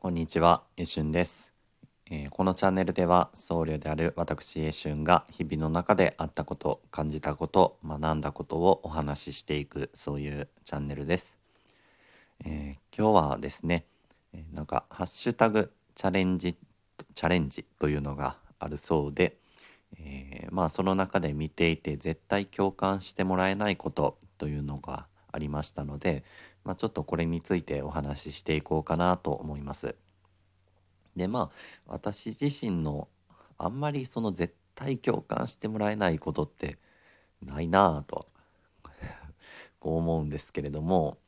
こんにちは、えしゅんです、えーこのチャンネルでは僧侶である私えしゅんが日々の中であったこと、感じたこと、学んだことをお話ししていくそういうチャンネルです。えー今日はですね、えなんかハッシュタグチャレンジチャレンジというのがあるそうで、えーまあその中で見ていて絶対共感してもらえないことというのがありましたので、まあ、ちょっとこれについてお話ししていこうかなと思います。でまあ私自身のあんまりその絶対共感してもらえないことってないなぁと こう思うんですけれども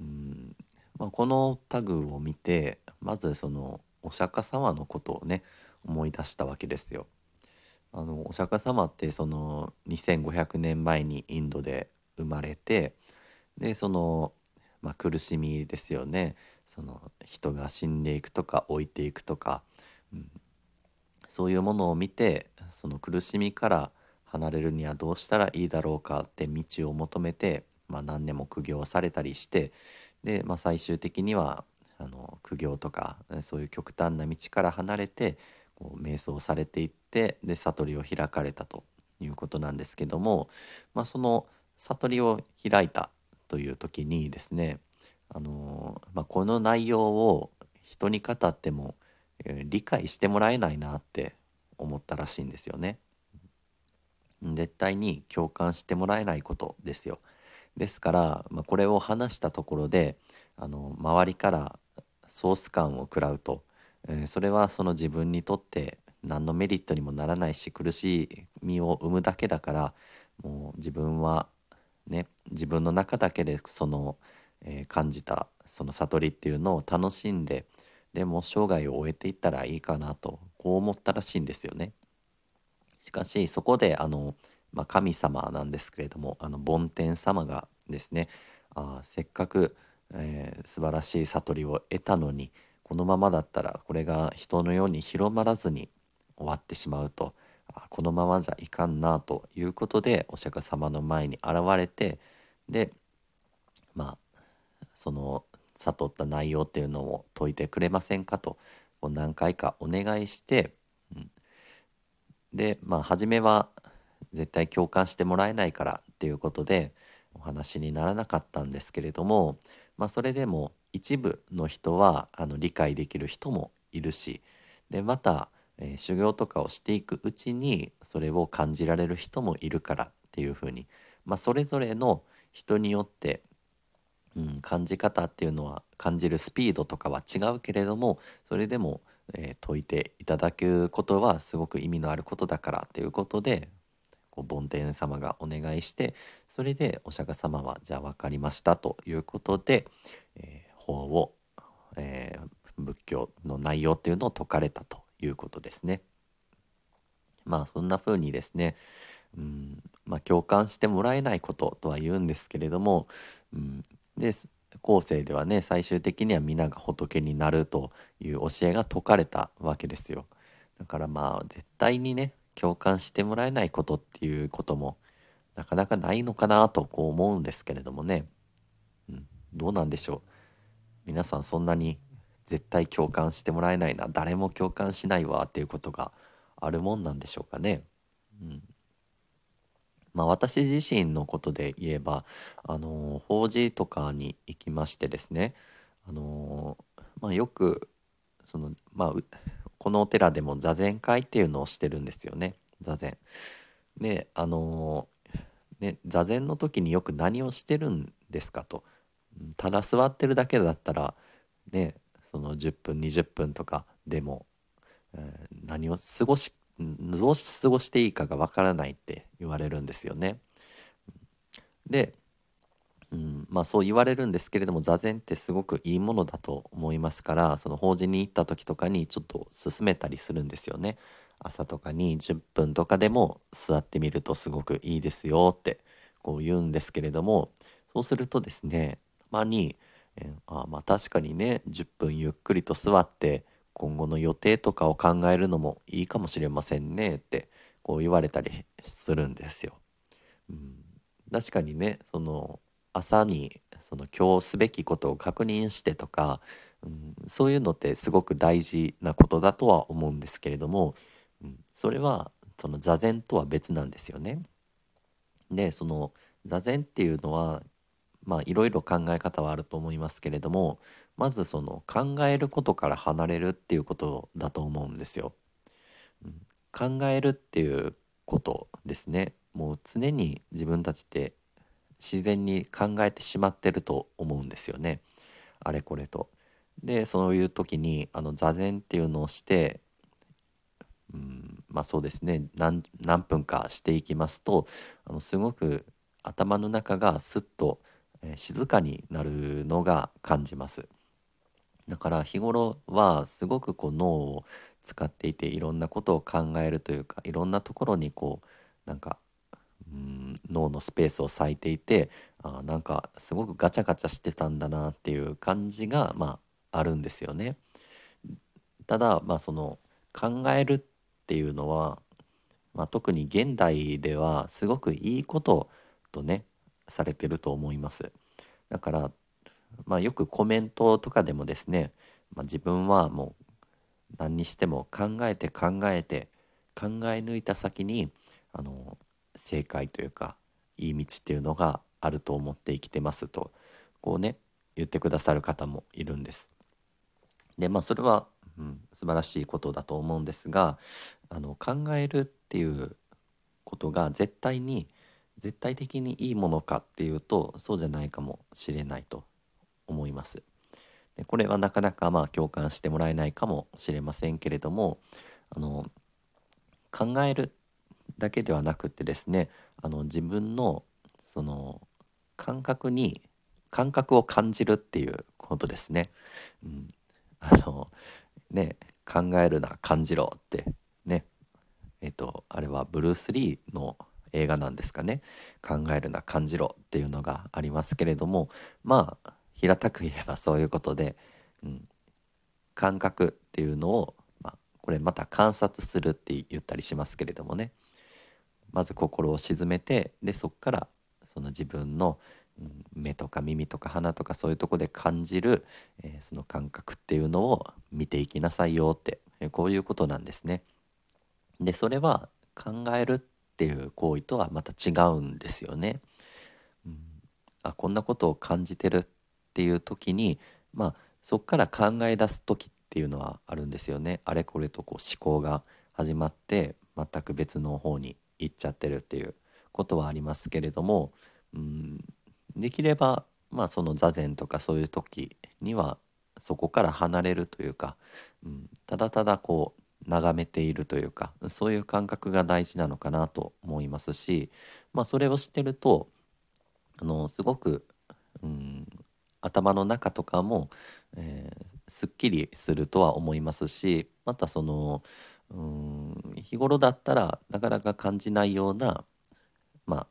うん、まあ、このタグを見てまずそのお釈迦様のことをね思い出したわけですよ。あのお釈迦様ってその2500年前にインドで生まれてでその、まあ、苦しみですよね。その人が死んでいくとか置いていくとか、うん、そういうものを見てその苦しみから離れるにはどうしたらいいだろうかって道を求めて、まあ、何年も苦行されたりしてで、まあ、最終的にはあの苦行とかそういう極端な道から離れてこう瞑想されていってで悟りを開かれたということなんですけども、まあ、その悟りを開いたという時にですねあのまあ、この内容を人に語っても、え理解してもらえないなって思ったらしいんですよね。絶対に共感してもらえないことですよ。ですから、まあ、これを話したところであの周りからソース感を食らうと、えーそれはその自分にとって何のメリットにもならないし苦しみを生むだけだからもう自分はね自分の中だけでその、えー感じたその悟りっていうのを楽しんででも生涯を終えていったらいいかなとこう思ったらしいんですよね。しかしそこであの、まあ、神様なんですけれどもあの梵天様がですねあせっかく、えー素晴らしい悟りを得たのにこのままだったらこれが人のように広まらずに終わってしまうとこのままじゃいかんなということでお釈迦様の前に現れてでまあその悟った内容っていうのを説いてくれませんかとこう何回かお願いして、うん。でまあ初めは絶対共感してもらえないからっていうことでお話にならなかったんですけれども、まあ、それでも一部の人はあの理解できる人もいるしでまた、えー修行とかをしていくうちにそれを感じられる人もいるからっていうふうに、まあ、それぞれの人によってうん、感じ方っていうのは感じるスピードとかは違うけれどもそれでも、えー解いていただくことはすごく意味のあることだからということでこう梵天様がお願いしてそれでお釈迦様はじゃあ分かりましたということで、えー法を、えー仏教の内容っていうのを説かれたと。いうことですね。まあそんな風にですねうんまあ、共感してもらえないこととは言うんですけれども、うん、で後世ではね最終的には皆が仏になるという教えが説かれたわけですよ。だからまあ絶対にね共感してもらえないことっていうこともなかなかないのかなとこう思うんですけれどもね、うん、どうなんでしょう。皆さんそんなに絶対共感してもらえないな誰も共感しないわっていうことがあるもんなんでしょうかね。うんまあ、私自身のことで言えば、あの法事とかに行きましてですね、あのまあ、よくその、まあ、このお寺でも座禅会っていうのをしてるんですよね座禅。であのね座禅の時によく何をしてるんですかと。うんただ座ってるだけだったらねその10分20分とかでも、えー何を過ごしどう過ごしていいかがわからないって言われるんですよね。で、うん、まあそう言われるんですけれども座禅ってすごくいいものだと思いますからその法事に行った時とかにちょっと勧めたりするんですよね。朝とかに10分とかでも座ってみるとすごくいいですよってこう言うんですけれどもそうするとですねたまに、えあまあ確かにね10分ゆっくりと座って今後の予定とかを考えるのもいいかもしれませんねってこう言われたりするんですよ。うん、確かにねその朝にその今日すべきことを確認してとかうん、そういうのってすごく大事なことだとは思うんですけれども、うん、それはその座禅とは別なんですよね。でその座禅っていうのはまあいろいろ考え方はあると思いますけれどもまずその考えることから離れるっていうことだと思うんですよ。うん、考えるっていうことですねもう常に自分たちって自然に考えてしまってると思うんですよねあれこれと。でそういう時にあの座禅っていうのをしてうんまあそうですね何何分かしていきますとあのすごく頭の中がすっと、えー、静かになるのが感じます。だから日頃はすごくこう脳を使っていていろんなことを考えるというかいろんなところにこうなんかうん脳のスペースを割いていてあなんかすごくガチャガチャしてたんだなっていう感じがまああるんですよね。ただまあその考えるっていうのは、まあ、特に現代ではすごくいいこととねされてると思います。だからまあよくコメントとかでもですね、まあ、自分はもう何にしても考えて考えて考え抜いた先にあの正解というかいい道っていうのがあると思って生きてますとこうね言ってくださる方もいるんです。でまあそれは、うん、素晴らしいことだと思うんですがあの考えるっていうことが絶対に絶対的にいいものかっていうとそうじゃないかもしれないと思います。でこれはなかなかまあ共感してもらえないかもしれませんけれどもあの考えるだけではなくてですねあの自分のその感覚に感覚を感じるっていうことですね。うん、あのね考えるな感じろってねえっとあれはブルース・リーの映画なんですかね。考えるな感じろっていうのがありますけれども。まあ平たく言えばそういうことで、うん、感覚っていうのを、まあ、これまた観察するって言ったりしますけれどもね。まず心を鎮めてでそこからその自分の目とか耳とか鼻とかそういうとこで感じる、えー、その感覚っていうのを見ていきなさいよって、えー、こういうことなんですね。でそれは考えるっていう行為とはまた違うんですよね。うん、あこんなことを感じてるっていう時にまあそこから考え出す時っていうのはあるんですよね。あれこれとこう思考が始まって全く別の方に行っちゃってるっていうことはありますけれども、うん、できればまあその座禅とかそういう時にはそこから離れるというか、うん、ただただこう眺めているというかそういう感覚が大事なのかなと思いますし、まあ、それを知ってるとあのすごく、うん、頭の中とかも、えー、すっきりするとは思いますしまたそのうん日頃だったらなかなか感じないようなまあ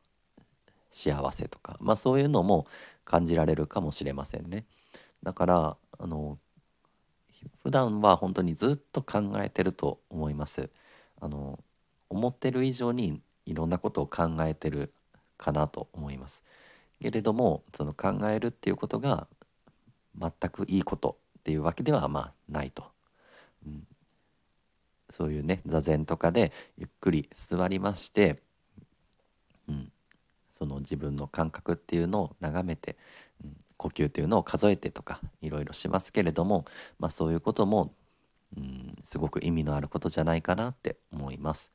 幸せとか、まあ、そういうのも感じられるかもしれませんね。だからあの普段は本当にずっと考えてると思います。あの思ってる以上にいろんなことを考えてるかなと思います。けれどもその考えるっていうことが全くいいことっていうわけではまあないと。うん、そういうね座禅とかでゆっくり座りまして、うん、その自分の感覚っていうのを眺めて、うん、呼吸っていうのを数えてとかいろいろしますけれども、まあ、そういうことも、うん、すごく意味のあることじゃないかなって思います。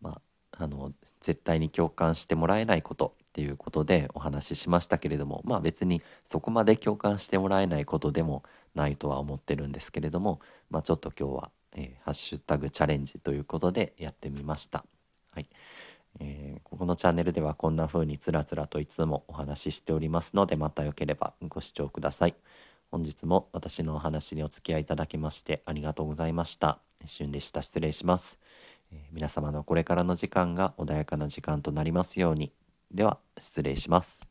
まあ、あの絶対に共感してもらえないことっていうことでお話ししましたけれどもまあ別にそこまで共感してもらえないことでもないとは思ってるんですけれども、まあ、ちょっと今日はえー、ハッシュタグチャレンジということでやってみました。はいえー、ここのチャンネルではこんな風につらつらといつもお話ししておりますのでまたよければご視聴ください。本日も私のお話にお付き合いいただきましてありがとうございました。一瞬でした失礼します、えー、皆様のこれからの時間が穏やかな時間となりますように。では失礼します。